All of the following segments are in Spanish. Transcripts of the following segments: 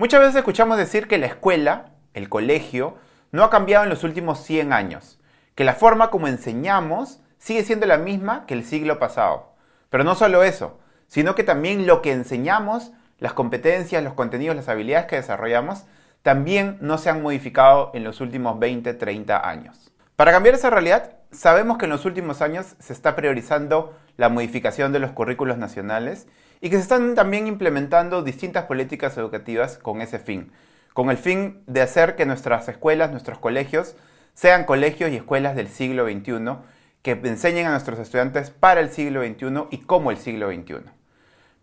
Muchas veces escuchamos decir que la escuela, el colegio, no ha cambiado en los últimos 100 años, que la forma como enseñamos sigue siendo la misma que el siglo pasado. Pero no solo eso, sino que también lo que enseñamos, las competencias, los contenidos, las habilidades que desarrollamos, también no se han modificado en los últimos 20, 30 años. Para cambiar esa realidad, sabemos que en los últimos años se está priorizando la modificación de los currículos nacionales y que se están también implementando distintas políticas educativas con ese fin, con el fin de hacer que nuestras escuelas, nuestros colegios, sean colegios y escuelas del siglo XXI que enseñen a nuestros estudiantes para el siglo XXI y como el siglo XXI.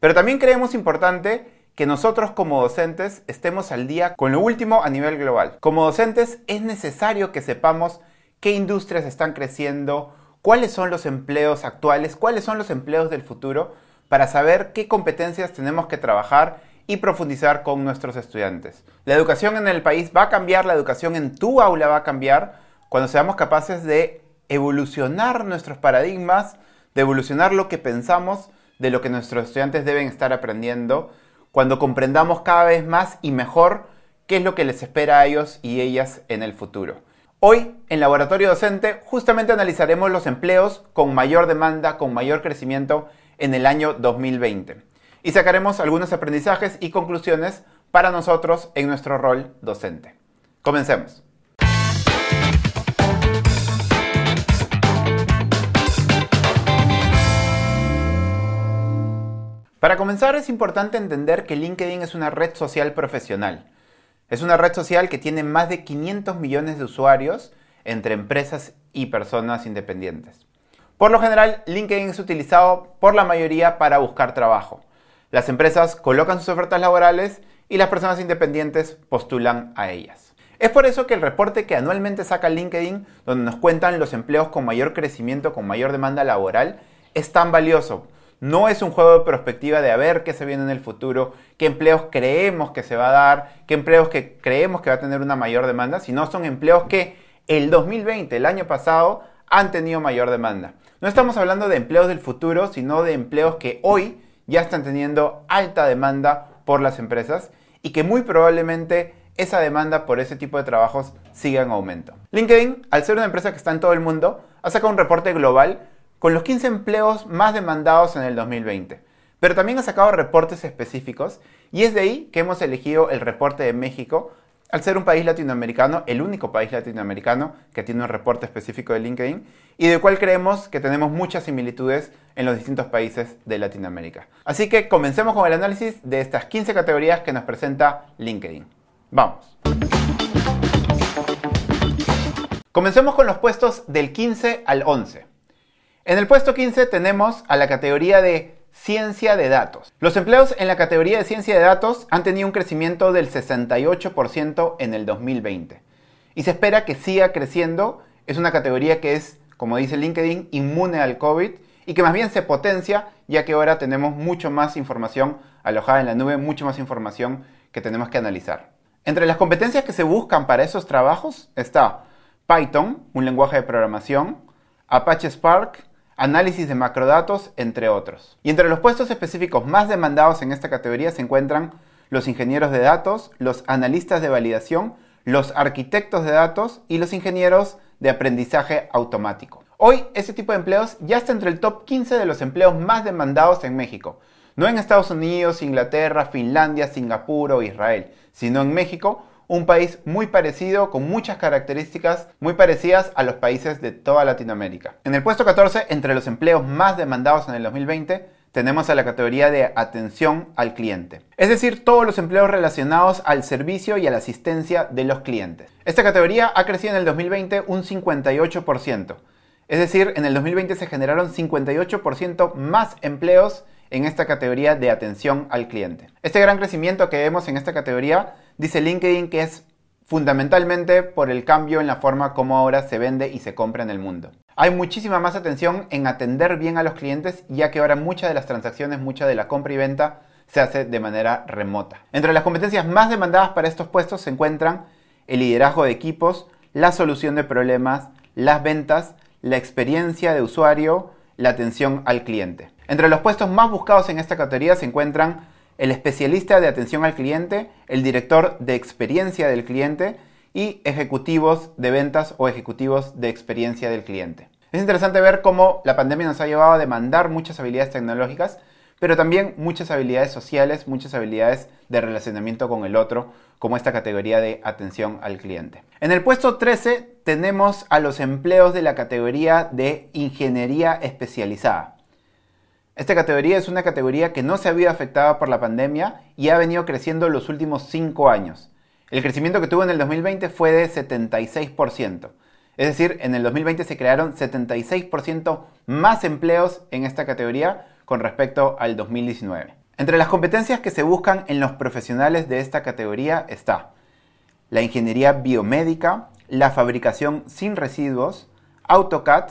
Pero también creemos importante que nosotros como docentes estemos al día con lo último a nivel global. Como docentes es necesario que sepamos qué industrias están creciendo, cuáles son los empleos actuales, cuáles son los empleos del futuro, para saber qué competencias tenemos que trabajar y profundizar con nuestros estudiantes. La educación en el país va a cambiar, la educación en tu aula va a cambiar cuando seamos capaces de evolucionar nuestros paradigmas, de evolucionar lo que pensamos de lo que nuestros estudiantes deben estar aprendiendo, cuando comprendamos cada vez más y mejor qué es lo que les espera a ellos y ellas en el futuro. Hoy, en Laboratorio Docente, justamente analizaremos los empleos con mayor demanda, con mayor crecimiento en el año 2020. Y sacaremos algunos aprendizajes y conclusiones para nosotros en nuestro rol docente. Comencemos. Para comenzar es importante entender que LinkedIn es una red social profesional. Es una red social que tiene más de 500 millones de usuarios entre empresas y personas independientes. Por lo general, LinkedIn es utilizado por la mayoría para buscar trabajo. Las empresas colocan sus ofertas laborales y las personas independientes postulan a ellas. Es por eso que el reporte que anualmente saca LinkedIn, donde nos cuentan los empleos con mayor crecimiento, con mayor demanda laboral, es tan valioso. No es un juego de perspectiva de a ver qué se viene en el futuro, qué empleos creemos que se va a dar, qué empleos que creemos que va a tener una mayor demanda, sino son empleos que el 2020, el año pasado, han tenido mayor demanda. No estamos hablando de empleos del futuro, sino de empleos que hoy ya están teniendo alta demanda por las empresas y que muy probablemente esa demanda por ese tipo de trabajos siga en aumento. LinkedIn, al ser una empresa que está en todo el mundo, ha sacado un reporte global con los 15 empleos más demandados en el 2020. Pero también ha sacado reportes específicos y es de ahí que hemos elegido el reporte de México al ser un país latinoamericano, el único país latinoamericano que tiene un reporte específico de LinkedIn y del cual creemos que tenemos muchas similitudes en los distintos países de Latinoamérica. Así que comencemos con el análisis de estas 15 categorías que nos presenta LinkedIn. Vamos. Comencemos con los puestos del 15 al 11. En el puesto 15 tenemos a la categoría de Ciencia de datos. Los empleos en la categoría de ciencia de datos han tenido un crecimiento del 68% en el 2020. Y se espera que siga creciendo. Es una categoría que es, como dice LinkedIn, inmune al COVID y que más bien se potencia ya que ahora tenemos mucho más información alojada en la nube, mucho más información que tenemos que analizar. Entre las competencias que se buscan para esos trabajos está Python, un lenguaje de programación, Apache Spark, análisis de macrodatos, entre otros. Y entre los puestos específicos más demandados en esta categoría se encuentran los ingenieros de datos, los analistas de validación, los arquitectos de datos y los ingenieros de aprendizaje automático. Hoy este tipo de empleos ya está entre el top 15 de los empleos más demandados en México. No en Estados Unidos, Inglaterra, Finlandia, Singapur o Israel, sino en México, un país muy parecido, con muchas características muy parecidas a los países de toda Latinoamérica. En el puesto 14, entre los empleos más demandados en el 2020, tenemos a la categoría de atención al cliente. Es decir, todos los empleos relacionados al servicio y a la asistencia de los clientes. Esta categoría ha crecido en el 2020 un 58%. Es decir, en el 2020 se generaron 58% más empleos en esta categoría de atención al cliente. Este gran crecimiento que vemos en esta categoría dice LinkedIn que es fundamentalmente por el cambio en la forma como ahora se vende y se compra en el mundo. Hay muchísima más atención en atender bien a los clientes ya que ahora muchas de las transacciones, mucha de la compra y venta se hace de manera remota. Entre las competencias más demandadas para estos puestos se encuentran el liderazgo de equipos, la solución de problemas, las ventas, la experiencia de usuario, la atención al cliente. Entre los puestos más buscados en esta categoría se encuentran el especialista de atención al cliente, el director de experiencia del cliente y ejecutivos de ventas o ejecutivos de experiencia del cliente. Es interesante ver cómo la pandemia nos ha llevado a demandar muchas habilidades tecnológicas, pero también muchas habilidades sociales, muchas habilidades de relacionamiento con el otro, como esta categoría de atención al cliente. En el puesto 13 tenemos a los empleos de la categoría de ingeniería especializada. Esta categoría es una categoría que no se había afectada por la pandemia y ha venido creciendo los últimos 5 años. El crecimiento que tuvo en el 2020 fue de 76%. Es decir, en el 2020 se crearon 76% más empleos en esta categoría con respecto al 2019. Entre las competencias que se buscan en los profesionales de esta categoría está la ingeniería biomédica, la fabricación sin residuos, AutoCAD,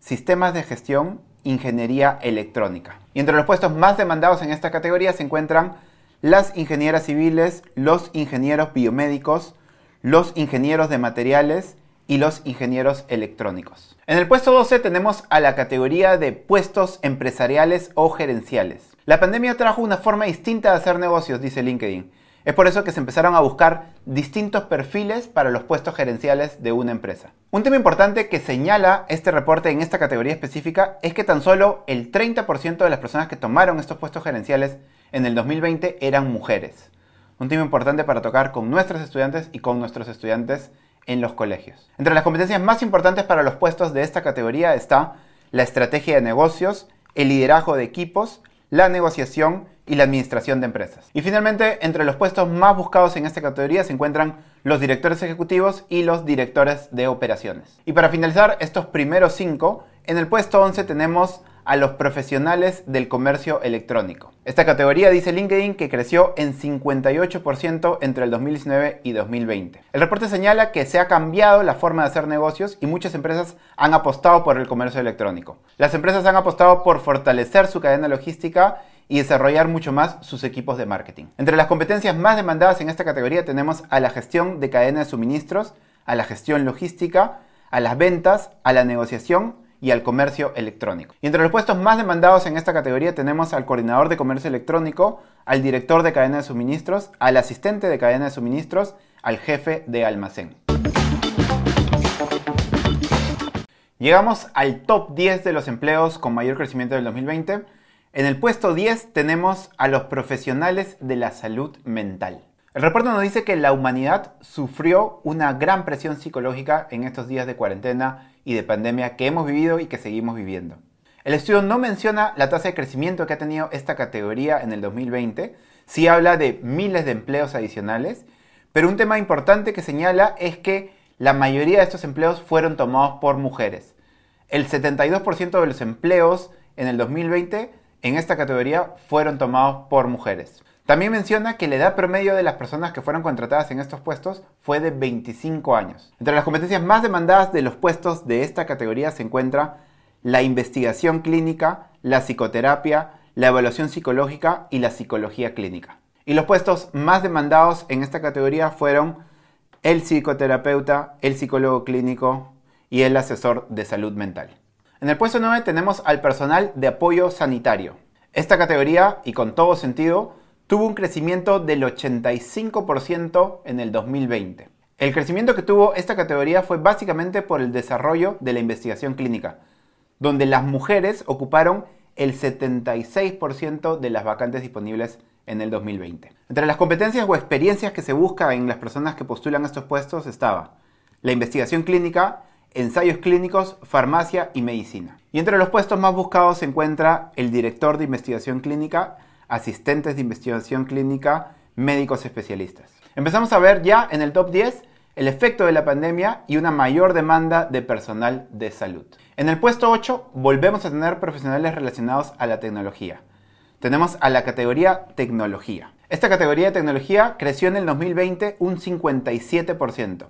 sistemas de gestión, ingeniería electrónica. Y entre los puestos más demandados en esta categoría se encuentran las ingenieras civiles, los ingenieros biomédicos, los ingenieros de materiales y los ingenieros electrónicos. En el puesto 12 tenemos a la categoría de puestos empresariales o gerenciales. La pandemia trajo una forma distinta de hacer negocios, dice LinkedIn. Es por eso que se empezaron a buscar distintos perfiles para los puestos gerenciales de una empresa. Un tema importante que señala este reporte en esta categoría específica es que tan solo el 30% de las personas que tomaron estos puestos gerenciales en el 2020 eran mujeres. Un tema importante para tocar con nuestros estudiantes y con nuestros estudiantes en los colegios. Entre las competencias más importantes para los puestos de esta categoría está la estrategia de negocios, el liderazgo de equipos, la negociación y la administración de empresas. Y finalmente, entre los puestos más buscados en esta categoría se encuentran los directores ejecutivos y los directores de operaciones. Y para finalizar estos primeros cinco, en el puesto 11 tenemos a los profesionales del comercio electrónico. Esta categoría dice LinkedIn que creció en 58% entre el 2019 y 2020. El reporte señala que se ha cambiado la forma de hacer negocios y muchas empresas han apostado por el comercio electrónico. Las empresas han apostado por fortalecer su cadena logística y desarrollar mucho más sus equipos de marketing. Entre las competencias más demandadas en esta categoría tenemos a la gestión de cadena de suministros, a la gestión logística, a las ventas, a la negociación y al comercio electrónico. Y entre los puestos más demandados en esta categoría tenemos al coordinador de comercio electrónico, al director de cadena de suministros, al asistente de cadena de suministros, al jefe de almacén. Llegamos al top 10 de los empleos con mayor crecimiento del 2020. En el puesto 10 tenemos a los profesionales de la salud mental. El reporte nos dice que la humanidad sufrió una gran presión psicológica en estos días de cuarentena y de pandemia que hemos vivido y que seguimos viviendo. El estudio no menciona la tasa de crecimiento que ha tenido esta categoría en el 2020, sí habla de miles de empleos adicionales, pero un tema importante que señala es que la mayoría de estos empleos fueron tomados por mujeres. El 72% de los empleos en el 2020 en esta categoría fueron tomados por mujeres. También menciona que la edad promedio de las personas que fueron contratadas en estos puestos fue de 25 años. Entre las competencias más demandadas de los puestos de esta categoría se encuentra la investigación clínica, la psicoterapia, la evaluación psicológica y la psicología clínica. Y los puestos más demandados en esta categoría fueron el psicoterapeuta, el psicólogo clínico y el asesor de salud mental. En el puesto 9 tenemos al personal de apoyo sanitario. Esta categoría, y con todo sentido, tuvo un crecimiento del 85% en el 2020. El crecimiento que tuvo esta categoría fue básicamente por el desarrollo de la investigación clínica, donde las mujeres ocuparon el 76% de las vacantes disponibles en el 2020. Entre las competencias o experiencias que se busca en las personas que postulan estos puestos estaba la investigación clínica, ensayos clínicos, farmacia y medicina. Y entre los puestos más buscados se encuentra el director de investigación clínica, asistentes de investigación clínica, médicos especialistas. Empezamos a ver ya en el top 10 el efecto de la pandemia y una mayor demanda de personal de salud. En el puesto 8 volvemos a tener profesionales relacionados a la tecnología. Tenemos a la categoría tecnología. Esta categoría de tecnología creció en el 2020 un 57%.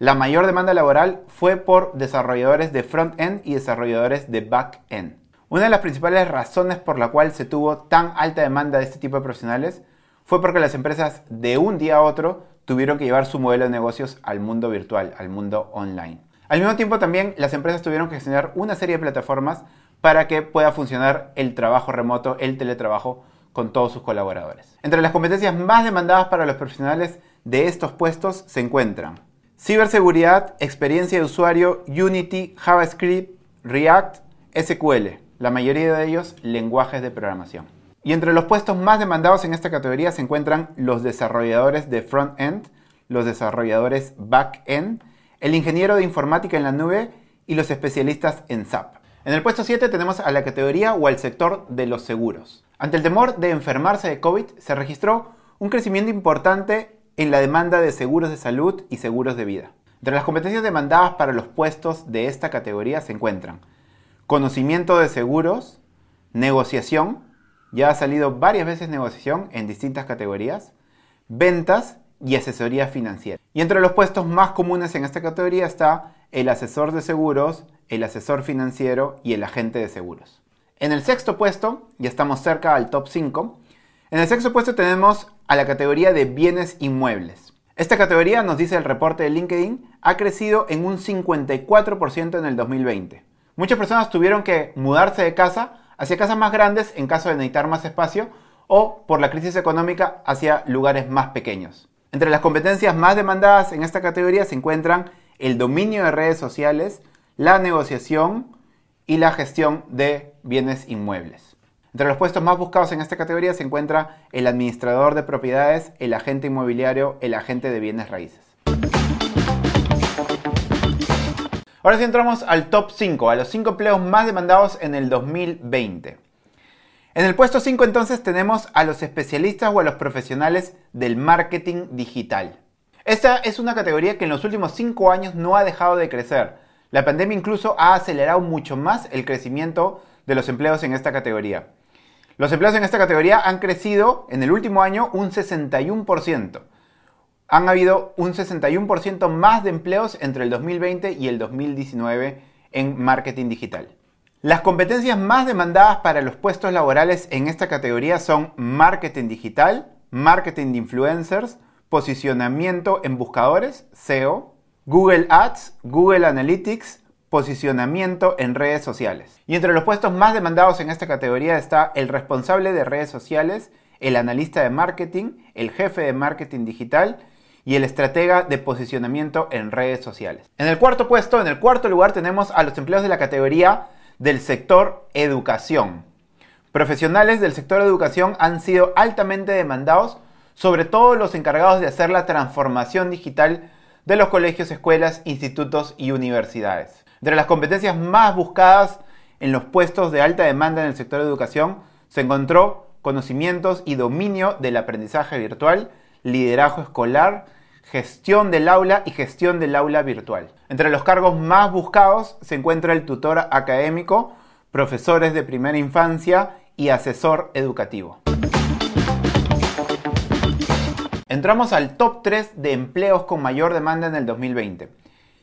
La mayor demanda laboral fue por desarrolladores de front-end y desarrolladores de back-end. Una de las principales razones por la cual se tuvo tan alta demanda de este tipo de profesionales fue porque las empresas de un día a otro tuvieron que llevar su modelo de negocios al mundo virtual, al mundo online. Al mismo tiempo también las empresas tuvieron que gestionar una serie de plataformas para que pueda funcionar el trabajo remoto, el teletrabajo con todos sus colaboradores. Entre las competencias más demandadas para los profesionales de estos puestos se encuentran ciberseguridad, experiencia de usuario, Unity, JavaScript, React, SQL, la mayoría de ellos lenguajes de programación. Y entre los puestos más demandados en esta categoría se encuentran los desarrolladores de front-end, los desarrolladores back-end, el ingeniero de informática en la nube y los especialistas en SAP. En el puesto 7 tenemos a la categoría o al sector de los seguros. Ante el temor de enfermarse de COVID, se registró un crecimiento importante en la demanda de seguros de salud y seguros de vida. Entre las competencias demandadas para los puestos de esta categoría se encuentran conocimiento de seguros, negociación, ya ha salido varias veces negociación en distintas categorías, ventas y asesoría financiera. Y entre los puestos más comunes en esta categoría está el asesor de seguros, el asesor financiero y el agente de seguros. En el sexto puesto, ya estamos cerca al top 5, en el sexto puesto tenemos a la categoría de bienes inmuebles. Esta categoría, nos dice el reporte de LinkedIn, ha crecido en un 54% en el 2020. Muchas personas tuvieron que mudarse de casa hacia casas más grandes en caso de necesitar más espacio o por la crisis económica hacia lugares más pequeños. Entre las competencias más demandadas en esta categoría se encuentran el dominio de redes sociales, la negociación y la gestión de bienes inmuebles. Entre los puestos más buscados en esta categoría se encuentra el administrador de propiedades, el agente inmobiliario, el agente de bienes raíces. Ahora sí entramos al top 5, a los 5 empleos más demandados en el 2020. En el puesto 5 entonces tenemos a los especialistas o a los profesionales del marketing digital. Esta es una categoría que en los últimos 5 años no ha dejado de crecer. La pandemia incluso ha acelerado mucho más el crecimiento de los empleos en esta categoría. Los empleos en esta categoría han crecido en el último año un 61% han habido un 61% más de empleos entre el 2020 y el 2019 en marketing digital. Las competencias más demandadas para los puestos laborales en esta categoría son marketing digital, marketing de influencers, posicionamiento en buscadores, SEO, Google Ads, Google Analytics, posicionamiento en redes sociales. Y entre los puestos más demandados en esta categoría está el responsable de redes sociales, el analista de marketing, el jefe de marketing digital y el estratega de posicionamiento en redes sociales. En el cuarto puesto, en el cuarto lugar, tenemos a los empleados de la categoría del sector educación. Profesionales del sector educación han sido altamente demandados, sobre todo los encargados de hacer la transformación digital de los colegios, escuelas, institutos y universidades. Entre las competencias más buscadas en los puestos de alta demanda en el sector de educación se encontró conocimientos y dominio del aprendizaje virtual, liderazgo escolar, gestión del aula y gestión del aula virtual. Entre los cargos más buscados se encuentra el tutor académico, profesores de primera infancia y asesor educativo. Entramos al top 3 de empleos con mayor demanda en el 2020.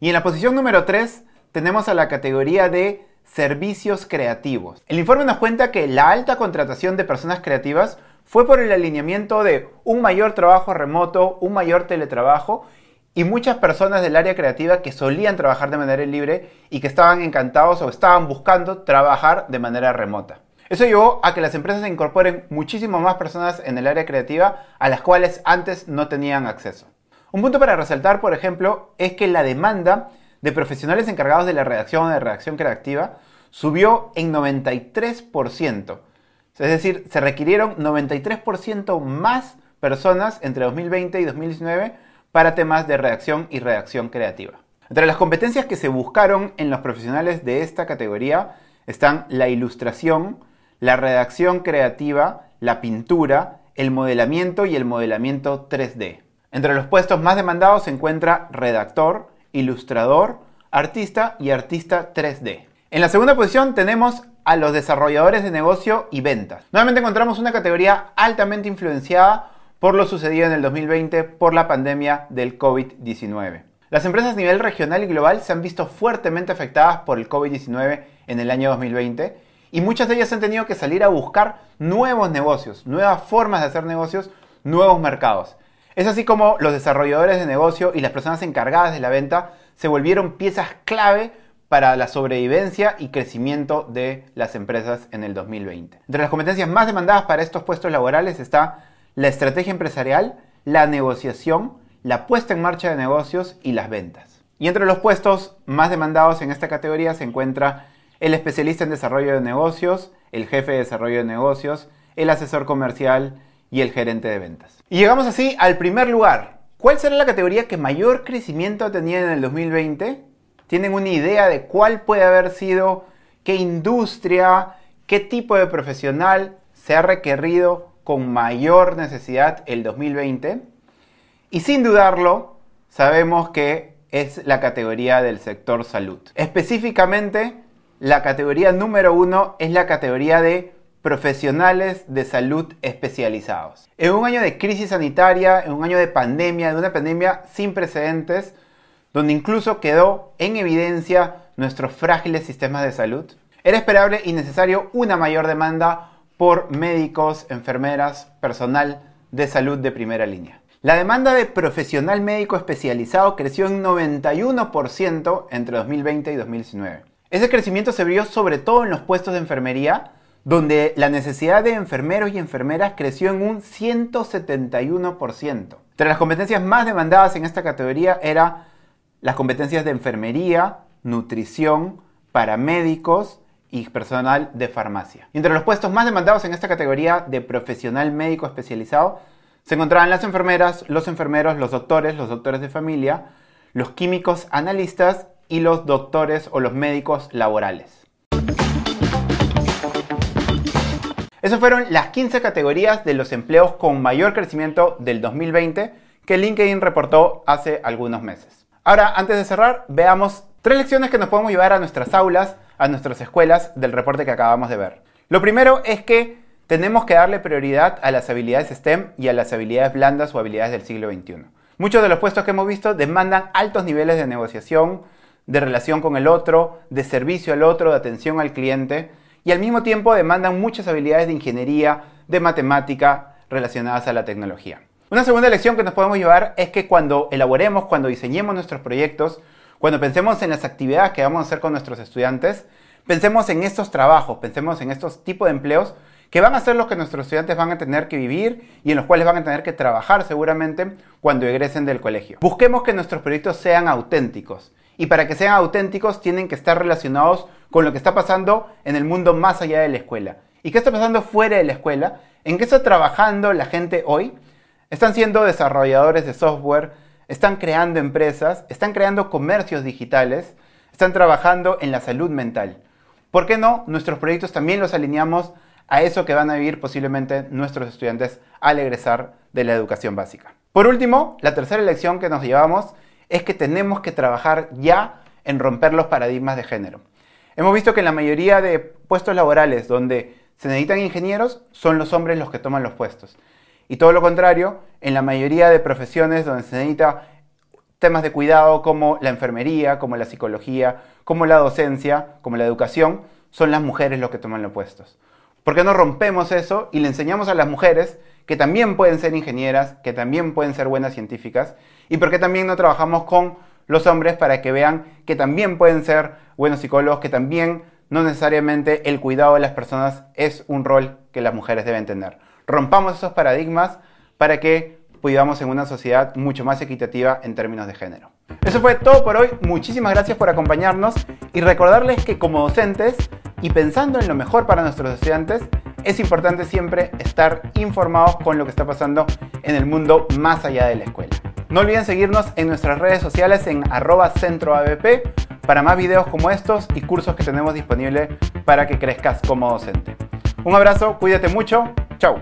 Y en la posición número 3 tenemos a la categoría de servicios creativos. El informe nos cuenta que la alta contratación de personas creativas fue por el alineamiento de un mayor trabajo remoto, un mayor teletrabajo y muchas personas del área creativa que solían trabajar de manera libre y que estaban encantados o estaban buscando trabajar de manera remota. Eso llevó a que las empresas incorporen muchísimas más personas en el área creativa a las cuales antes no tenían acceso. Un punto para resaltar, por ejemplo, es que la demanda de profesionales encargados de la redacción o de redacción creativa subió en 93%, es decir, se requirieron 93% más personas entre 2020 y 2019 para temas de redacción y redacción creativa. Entre las competencias que se buscaron en los profesionales de esta categoría están la ilustración, la redacción creativa, la pintura, el modelamiento y el modelamiento 3D. Entre los puestos más demandados se encuentra redactor, ilustrador, artista y artista 3D. En la segunda posición tenemos a los desarrolladores de negocio y ventas. Nuevamente encontramos una categoría altamente influenciada por lo sucedido en el 2020 por la pandemia del COVID-19. Las empresas a nivel regional y global se han visto fuertemente afectadas por el COVID-19 en el año 2020 y muchas de ellas han tenido que salir a buscar nuevos negocios, nuevas formas de hacer negocios, nuevos mercados. Es así como los desarrolladores de negocio y las personas encargadas de la venta se volvieron piezas clave para la sobrevivencia y crecimiento de las empresas en el 2020. Entre las competencias más demandadas para estos puestos laborales está la estrategia empresarial, la negociación, la puesta en marcha de negocios y las ventas. Y entre los puestos más demandados en esta categoría se encuentra el especialista en desarrollo de negocios, el jefe de desarrollo de negocios, el asesor comercial y el gerente de ventas. Y llegamos así al primer lugar. ¿Cuál será la categoría que mayor crecimiento ha tenido en el 2020? ¿Tienen una idea de cuál puede haber sido, qué industria, qué tipo de profesional se ha requerido con mayor necesidad el 2020? Y sin dudarlo, sabemos que es la categoría del sector salud. Específicamente, la categoría número uno es la categoría de profesionales de salud especializados. En un año de crisis sanitaria, en un año de pandemia, de una pandemia sin precedentes, donde incluso quedó en evidencia nuestros frágiles sistemas de salud, era esperable y necesario una mayor demanda por médicos, enfermeras, personal de salud de primera línea. La demanda de profesional médico especializado creció en 91% entre 2020 y 2019. Ese crecimiento se vio sobre todo en los puestos de enfermería, donde la necesidad de enfermeros y enfermeras creció en un 171%. Entre las competencias más demandadas en esta categoría eran las competencias de enfermería, nutrición, paramédicos y personal de farmacia. entre los puestos más demandados en esta categoría de profesional médico especializado se encontraban las enfermeras, los enfermeros, los doctores, los doctores de familia, los químicos analistas y los doctores o los médicos laborales. Esas fueron las 15 categorías de los empleos con mayor crecimiento del 2020 que LinkedIn reportó hace algunos meses. Ahora, antes de cerrar, veamos tres lecciones que nos podemos llevar a nuestras aulas, a nuestras escuelas del reporte que acabamos de ver. Lo primero es que tenemos que darle prioridad a las habilidades STEM y a las habilidades blandas o habilidades del siglo XXI. Muchos de los puestos que hemos visto demandan altos niveles de negociación, de relación con el otro, de servicio al otro, de atención al cliente y al mismo tiempo demandan muchas habilidades de ingeniería, de matemática relacionadas a la tecnología. Una segunda lección que nos podemos llevar es que cuando elaboremos, cuando diseñemos nuestros proyectos, cuando pensemos en las actividades que vamos a hacer con nuestros estudiantes, pensemos en estos trabajos, pensemos en estos tipos de empleos que van a ser los que nuestros estudiantes van a tener que vivir y en los cuales van a tener que trabajar seguramente cuando egresen del colegio. Busquemos que nuestros proyectos sean auténticos y para que sean auténticos tienen que estar relacionados con lo que está pasando en el mundo más allá de la escuela. ¿Y qué está pasando fuera de la escuela? ¿En qué está trabajando la gente hoy? Están siendo desarrolladores de software, están creando empresas, están creando comercios digitales, están trabajando en la salud mental. ¿Por qué no? Nuestros proyectos también los alineamos a eso que van a vivir posiblemente nuestros estudiantes al egresar de la educación básica. Por último, la tercera lección que nos llevamos es que tenemos que trabajar ya en romper los paradigmas de género. Hemos visto que en la mayoría de puestos laborales donde se necesitan ingenieros son los hombres los que toman los puestos. Y todo lo contrario, en la mayoría de profesiones donde se necesita temas de cuidado como la enfermería, como la psicología, como la docencia, como la educación, son las mujeres los que toman los puestos. ¿Por qué no rompemos eso y le enseñamos a las mujeres que también pueden ser ingenieras, que también pueden ser buenas científicas? ¿Y por qué también no trabajamos con los hombres para que vean que también pueden ser buenos psicólogos, que también no necesariamente el cuidado de las personas es un rol que las mujeres deben tener? Rompamos esos paradigmas para que vivamos en una sociedad mucho más equitativa en términos de género. Eso fue todo por hoy. Muchísimas gracias por acompañarnos y recordarles que como docentes y pensando en lo mejor para nuestros estudiantes, es importante siempre estar informados con lo que está pasando en el mundo más allá de la escuela. No olviden seguirnos en nuestras redes sociales en arroba centroabp para más videos como estos y cursos que tenemos disponibles para que crezcas como docente. Un abrazo, cuídate mucho, chao.